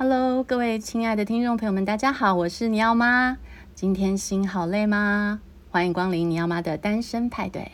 Hello，各位亲爱的听众朋友们，大家好，我是尼奥妈。今天心好累吗？欢迎光临尼奥妈的单身派对。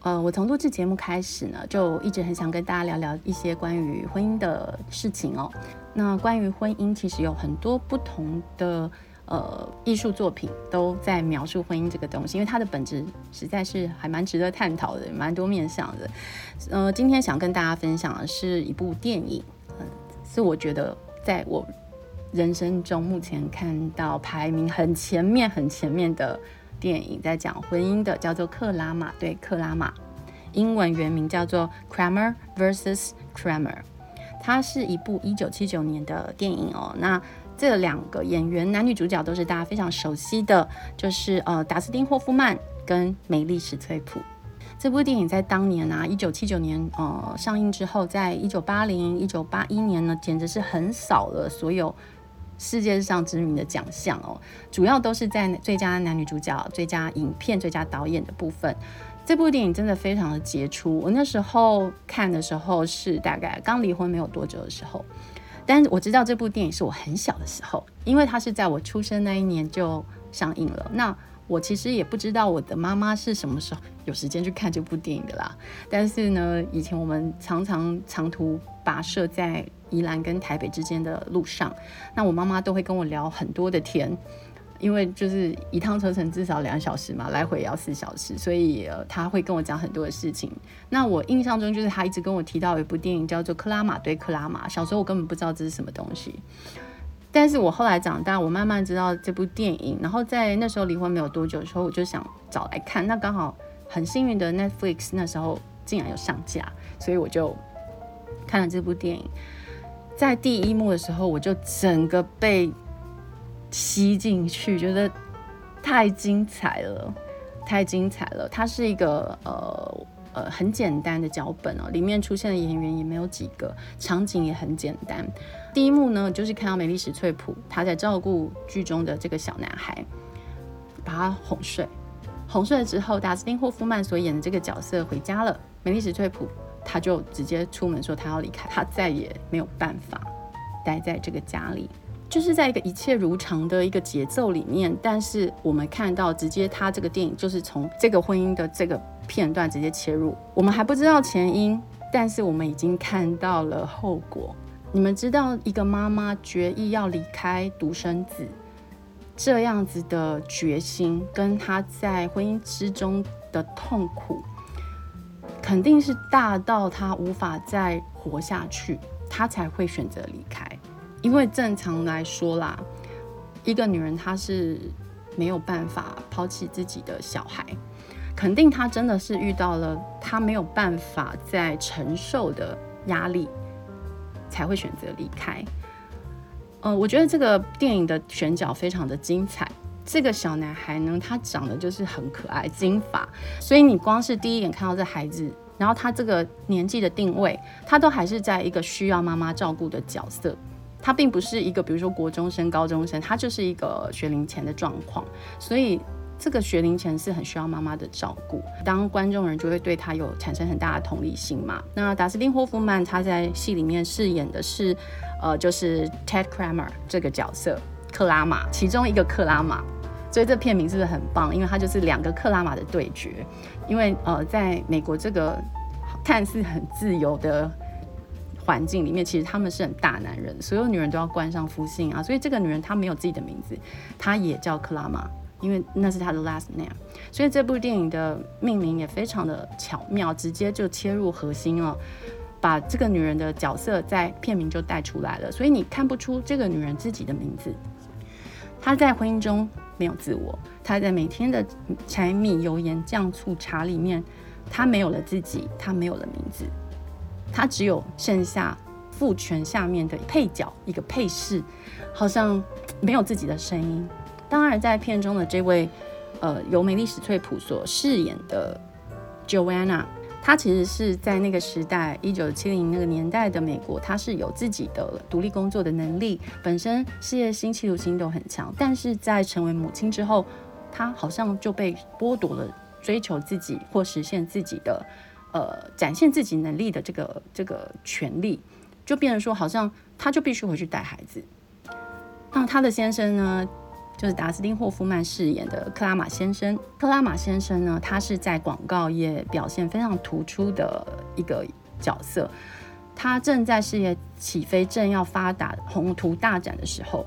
呃，我从录制节目开始呢，就一直很想跟大家聊聊一些关于婚姻的事情哦。那关于婚姻，其实有很多不同的。呃，艺术作品都在描述婚姻这个东西，因为它的本质实在是还蛮值得探讨的，蛮多面向的。呃，今天想跟大家分享的是一部电影，嗯，是我觉得在我人生中目前看到排名很前面、很前面的电影，在讲婚姻的，叫做《克拉玛对克拉玛》，英文原名叫做《Kramer vs. Kramer》，它是一部一九七九年的电影哦。那这两个演员，男女主角都是大家非常熟悉的，就是呃，达斯汀·霍夫曼跟梅丽·史翠普。这部电影在当年啊，一九七九年呃上映之后，在一九八零、一九八一年呢，简直是横扫了所有世界上知名的奖项哦。主要都是在最佳男女主角、最佳影片、最佳导演的部分。这部电影真的非常的杰出。我那时候看的时候是大概刚离婚没有多久的时候。但我知道这部电影是我很小的时候，因为它是在我出生那一年就上映了。那我其实也不知道我的妈妈是什么时候有时间去看这部电影的啦。但是呢，以前我们常常长途跋涉在宜兰跟台北之间的路上，那我妈妈都会跟我聊很多的天。因为就是一趟车程至少两小时嘛，来回也要四小时，所以他会跟我讲很多的事情。那我印象中就是他一直跟我提到有一部电影叫做《克拉玛对克拉玛》，小时候我根本不知道这是什么东西，但是我后来长大，我慢慢知道这部电影。然后在那时候离婚没有多久的时候，我就想找来看。那刚好很幸运的 Netflix 那时候竟然有上架，所以我就看了这部电影。在第一幕的时候，我就整个被。吸进去，觉得太精彩了，太精彩了。它是一个呃呃很简单的脚本哦，里面出现的演员也没有几个，场景也很简单。第一幕呢，就是看到美丽史翠普，她在照顾剧中的这个小男孩，把他哄睡，哄睡了之后，达斯汀霍夫曼所演的这个角色回家了，梅丽史翠普他就直接出门说他要离开，他再也没有办法待在这个家里。就是在一个一切如常的一个节奏里面，但是我们看到直接他这个电影就是从这个婚姻的这个片段直接切入，我们还不知道前因，但是我们已经看到了后果。你们知道一个妈妈决意要离开独生子这样子的决心，跟她在婚姻之中的痛苦，肯定是大到她无法再活下去，她才会选择离开。因为正常来说啦，一个女人她是没有办法抛弃自己的小孩，肯定她真的是遇到了她没有办法再承受的压力，才会选择离开。呃，我觉得这个电影的选角非常的精彩。这个小男孩呢，他长得就是很可爱，金发，所以你光是第一眼看到这孩子，然后他这个年纪的定位，他都还是在一个需要妈妈照顾的角色。他并不是一个，比如说国中生、高中生，他就是一个学龄前的状况，所以这个学龄前是很需要妈妈的照顾。当观众人就会对他有产生很大的同理心嘛。那达斯汀·霍夫曼他在戏里面饰演的是，呃，就是 Ted Kramer 这个角色，克拉玛其中一个克拉玛，所以这片名是不是很棒？因为他就是两个克拉玛的对决。因为呃，在美国这个看似很自由的。环境里面，其实他们是很大男人，所有女人都要冠上夫姓啊，所以这个女人她没有自己的名字，她也叫克拉玛，因为那是她的 last name。所以这部电影的命名也非常的巧妙，直接就切入核心了，把这个女人的角色在片名就带出来了，所以你看不出这个女人自己的名字。她在婚姻中没有自我，她在每天的柴米油盐酱醋茶里面，她没有了自己，她没有了名字。他只有剩下父权下面的配角，一个配饰，好像没有自己的声音。当然，在片中的这位，呃，由梅丽史翠普所饰演的 Joanna，她其实是在那个时代，一九七零那个年代的美国，她是有自己的独立工作的能力，本身事业心、企图心都很强。但是在成为母亲之后，她好像就被剥夺了追求自己或实现自己的。呃展现自己能力的这个这个权利，就变成说好像他就必须回去带孩子。那他的先生呢，就是达斯汀霍夫曼饰演的克拉玛先生。克拉玛先生呢，他是在广告业表现非常突出的一个角色。他正在事业起飞、正要发达、宏图大展的时候，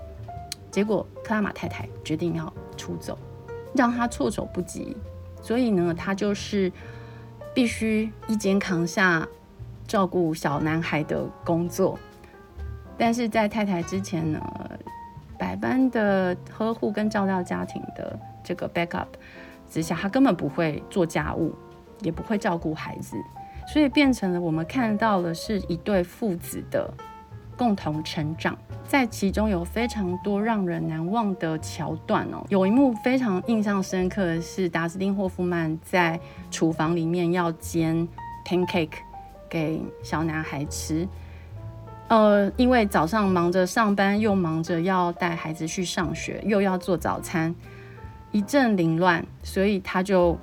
结果克拉玛太太决定要出走，让他措手不及。所以呢，他就是必须一肩扛下照顾小男孩的工作。但是在太太之前呢，百般的呵护跟照料家庭的这个 backup 之下，他根本不会做家务，也不会照顾孩子，所以变成了我们看到的是一对父子的共同成长，在其中有非常多让人难忘的桥段哦。有一幕非常印象深刻的是，达斯汀霍夫曼在厨房里面要煎 pancake 给小男孩吃。呃，因为早上忙着上班，又忙着要带孩子去上学，又要做早餐，一阵凌乱，所以他就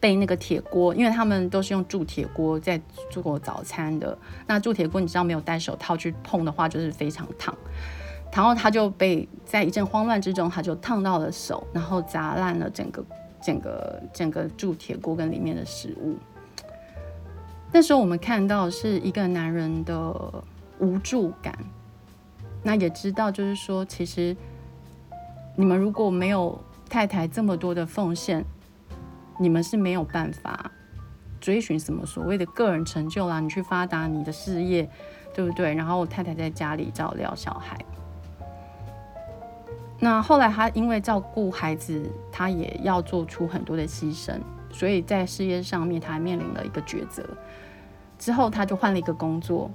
被那个铁锅，因为他们都是用铸铁锅在做早餐的。那铸铁锅你知道没有戴手套去碰的话，就是非常烫。然后他就被在一阵慌乱之中，他就烫到了手，然后砸烂了整个整个整个铸铁锅跟里面的食物。那时候我们看到是一个男人的无助感，那也知道就是说，其实你们如果没有太太这么多的奉献，你们是没有办法追寻什么所谓的个人成就啦。你去发达你的事业，对不对？然后太太在家里照料小孩。那后来他因为照顾孩子，他也要做出很多的牺牲，所以在事业上面他还面临了一个抉择。之后他就换了一个工作，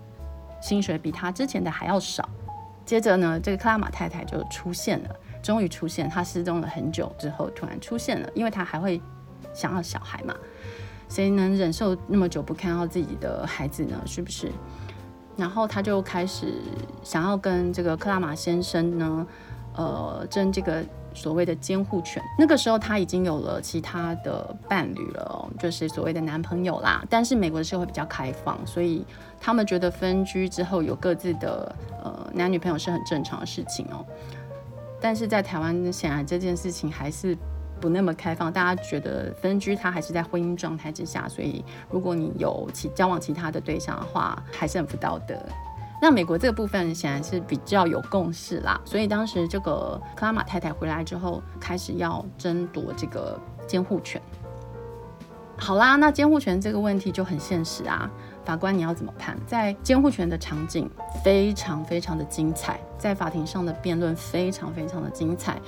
薪水比他之前的还要少。接着呢，这个克拉玛太太就出现了，终于出现。她失踪了很久之后，突然出现了，因为她还会想要小孩嘛。谁能忍受那么久不看到自己的孩子呢？是不是？然后他就开始想要跟这个克拉玛先生呢，呃，争这个。所谓的监护权，那个时候他已经有了其他的伴侣了，就是所谓的男朋友啦。但是美国的社会比较开放，所以他们觉得分居之后有各自的呃男女朋友是很正常的事情哦。但是在台湾，显然这件事情还是不那么开放，大家觉得分居他还是在婚姻状态之下，所以如果你有其交往其他的对象的话，还是很不道德。那美国这个部分显然是比较有共识啦，所以当时这个克拉玛太太回来之后，开始要争夺这个监护权。好啦，那监护权这个问题就很现实啊，法官你要怎么判？在监护权的场景非常非常的精彩，在法庭上的辩论非常非常的精彩。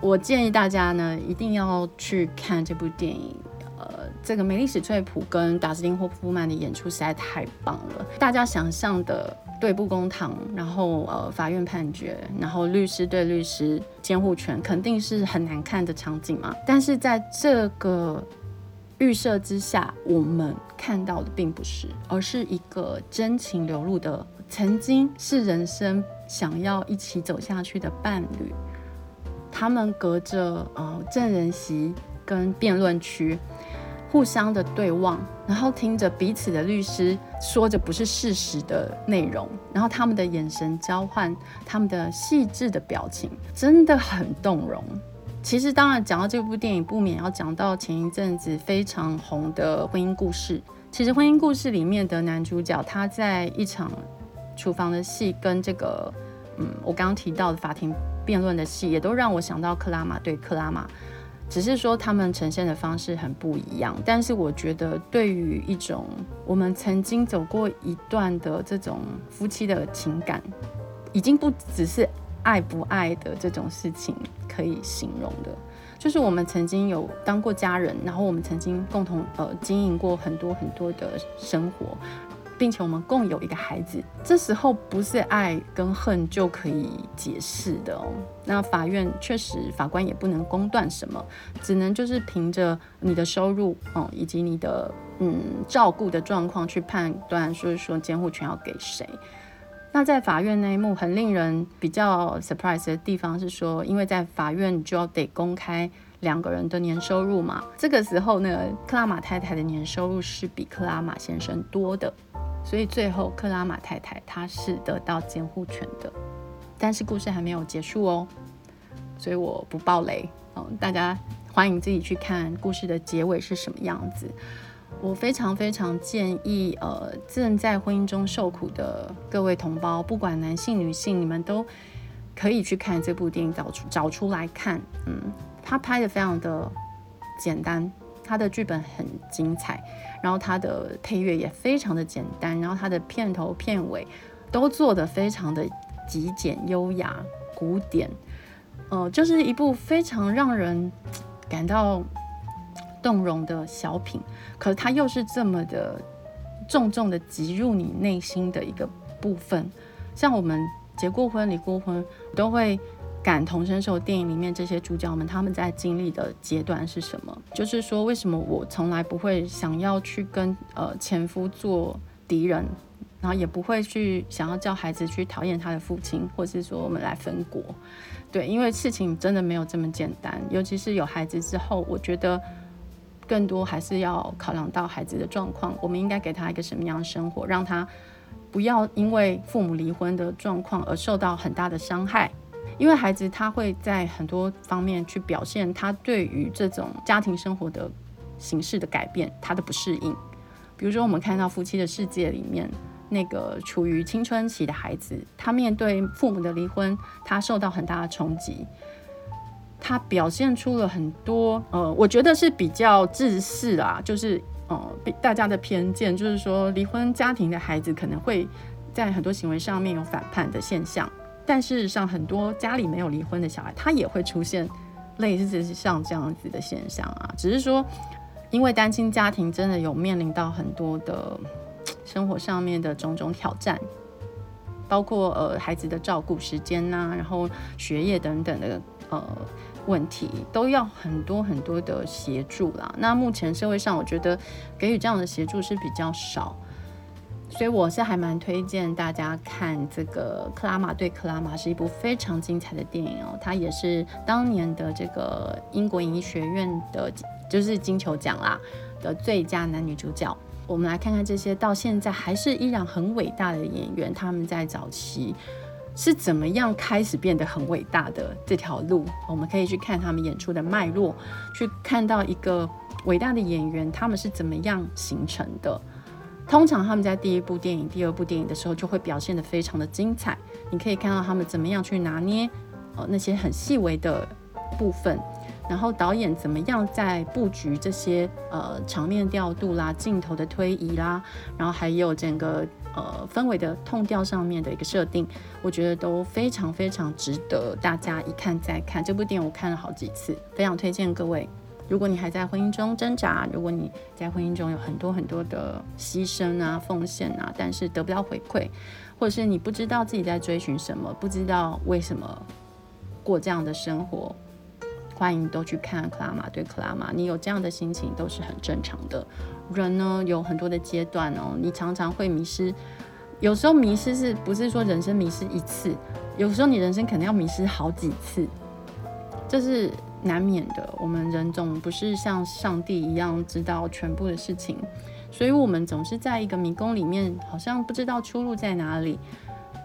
我建议大家呢，一定要去看这部电影。呃，这个梅丽史翠普跟达斯汀霍夫曼的演出实在太棒了。大家想象的对簿公堂，然后呃法院判决，然后律师对律师，监护权肯定是很难看的场景嘛。但是在这个预设之下，我们看到的并不是，而是一个真情流露的，曾经是人生想要一起走下去的伴侣，他们隔着呃证人席跟辩论区。互相的对望，然后听着彼此的律师说着不是事实的内容，然后他们的眼神交换，他们的细致的表情，真的很动容。其实，当然讲到这部电影，不免要讲到前一阵子非常红的婚姻故事。其实，婚姻故事里面的男主角，他在一场厨房的戏，跟这个，嗯，我刚刚提到的法庭辩论的戏，也都让我想到克拉玛对克拉玛。只是说他们呈现的方式很不一样，但是我觉得对于一种我们曾经走过一段的这种夫妻的情感，已经不只是爱不爱的这种事情可以形容的，就是我们曾经有当过家人，然后我们曾经共同呃经营过很多很多的生活。并且我们共有一个孩子，这时候不是爱跟恨就可以解释的哦。那法院确实，法官也不能公断什么，只能就是凭着你的收入哦，以及你的嗯照顾的状况去判断，所以说监护权要给谁。那在法院那一幕很令人比较 surprise 的地方是说，因为在法院就要得公开两个人的年收入嘛。这个时候呢，克拉玛太太的年收入是比克拉玛先生多的，所以最后克拉玛太太她是得到监护权的。但是故事还没有结束哦，所以我不爆雷哦，大家欢迎自己去看故事的结尾是什么样子。我非常非常建议，呃，正在婚姻中受苦的各位同胞，不管男性女性，你们都可以去看这部电影，找出找出来看。嗯，他拍得非常的简单，他的剧本很精彩，然后它的配乐也非常的简单，然后它的片头片尾都做得非常的极简、优雅、古典，呃，就是一部非常让人感到。动容的小品，可是它又是这么的重重的击入你内心的一个部分。像我们结过婚、离过婚，都会感同身受。电影里面这些主角们他们在经历的阶段是什么？就是说，为什么我从来不会想要去跟呃前夫做敌人，然后也不会去想要叫孩子去讨厌他的父亲，或是说我们来分国？对，因为事情真的没有这么简单。尤其是有孩子之后，我觉得。更多还是要考量到孩子的状况，我们应该给他一个什么样的生活，让他不要因为父母离婚的状况而受到很大的伤害。因为孩子他会在很多方面去表现他对于这种家庭生活的形式的改变，他的不适应。比如说，我们看到《夫妻的世界》里面那个处于青春期的孩子，他面对父母的离婚，他受到很大的冲击。他表现出了很多，呃，我觉得是比较自私啦，就是，呃，大家的偏见，就是说离婚家庭的孩子可能会在很多行为上面有反叛的现象，但事实上，很多家里没有离婚的小孩，他也会出现类似像这样子的现象啊，只是说，因为单亲家庭真的有面临到很多的生活上面的种种挑战，包括呃孩子的照顾时间呐、然后学业等等的，呃。问题都要很多很多的协助啦。那目前社会上，我觉得给予这样的协助是比较少，所以我是还蛮推荐大家看这个《克拉玛对克拉玛》，是一部非常精彩的电影哦。它也是当年的这个英国影艺学院的，就是金球奖啦的最佳男女主角。我们来看看这些到现在还是依然很伟大的演员，他们在早期。是怎么样开始变得很伟大的这条路？我们可以去看他们演出的脉络，去看到一个伟大的演员他们是怎么样形成的。通常他们在第一部电影、第二部电影的时候就会表现得非常的精彩。你可以看到他们怎么样去拿捏呃那些很细微的部分，然后导演怎么样在布局这些呃场面调度啦、镜头的推移啦，然后还有整个。呃，氛围的痛调上面的一个设定，我觉得都非常非常值得大家一看再看。这部电影我看了好几次，非常推荐各位。如果你还在婚姻中挣扎，如果你在婚姻中有很多很多的牺牲啊、奉献啊，但是得不到回馈，或者是你不知道自己在追寻什么，不知道为什么过这样的生活，欢迎都去看《克拉玛对克拉玛》。你有这样的心情都是很正常的。人呢，有很多的阶段哦，你常常会迷失，有时候迷失是不是说人生迷失一次？有时候你人生可能要迷失好几次，这是难免的。我们人总不是像上帝一样知道全部的事情，所以我们总是在一个迷宫里面，好像不知道出路在哪里，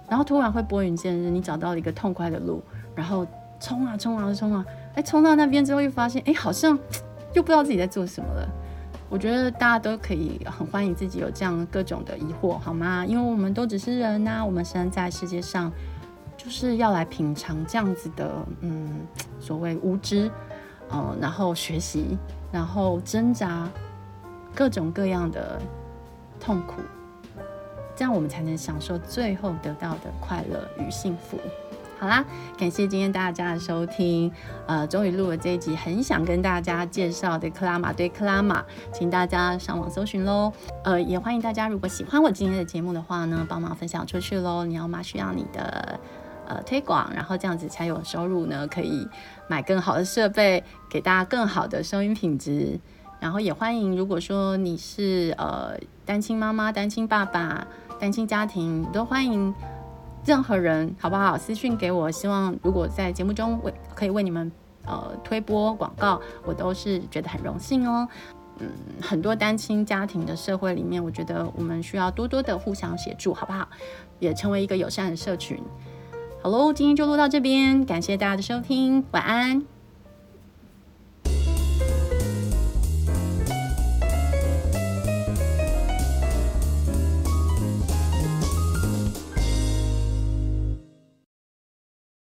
然后突然会拨云见日，你找到了一个痛快的路，然后冲啊冲啊冲啊，哎，冲到那边之后又发现，哎，好像又不知道自己在做什么了。我觉得大家都可以很欢迎自己有这样各种的疑惑，好吗？因为我们都只是人呐、我们生在世界上，就是要来品尝这样子的，嗯，所谓无知，嗯，然后学习，然后挣扎，各种各样的痛苦，这样我们才能享受最后得到的快乐与幸福。好啦，感谢今天大家的收听，呃，终于录了这一集，很想跟大家介绍的克拉玛对克拉玛，请大家上网搜寻喽，呃，也欢迎大家如果喜欢我今天的节目的话呢，帮忙分享出去喽，你要吗需要你的呃，推广然后这样子才有收入呢。可以买更好的设备，给大家更好的声音品质。然后也欢迎，如果说你是呃，单亲妈妈、单亲爸爸、单亲家庭，都欢迎任何人好不好？私讯给我，希望如果在节目中为可以为你们呃推播广告，我都是觉得很荣幸哦。嗯，很多单亲家庭的社会里面，我觉得我们需要多多的互相协助，好不好？也成为一个友善的社群。好喽今天就录到这边感谢大家的收听晚安。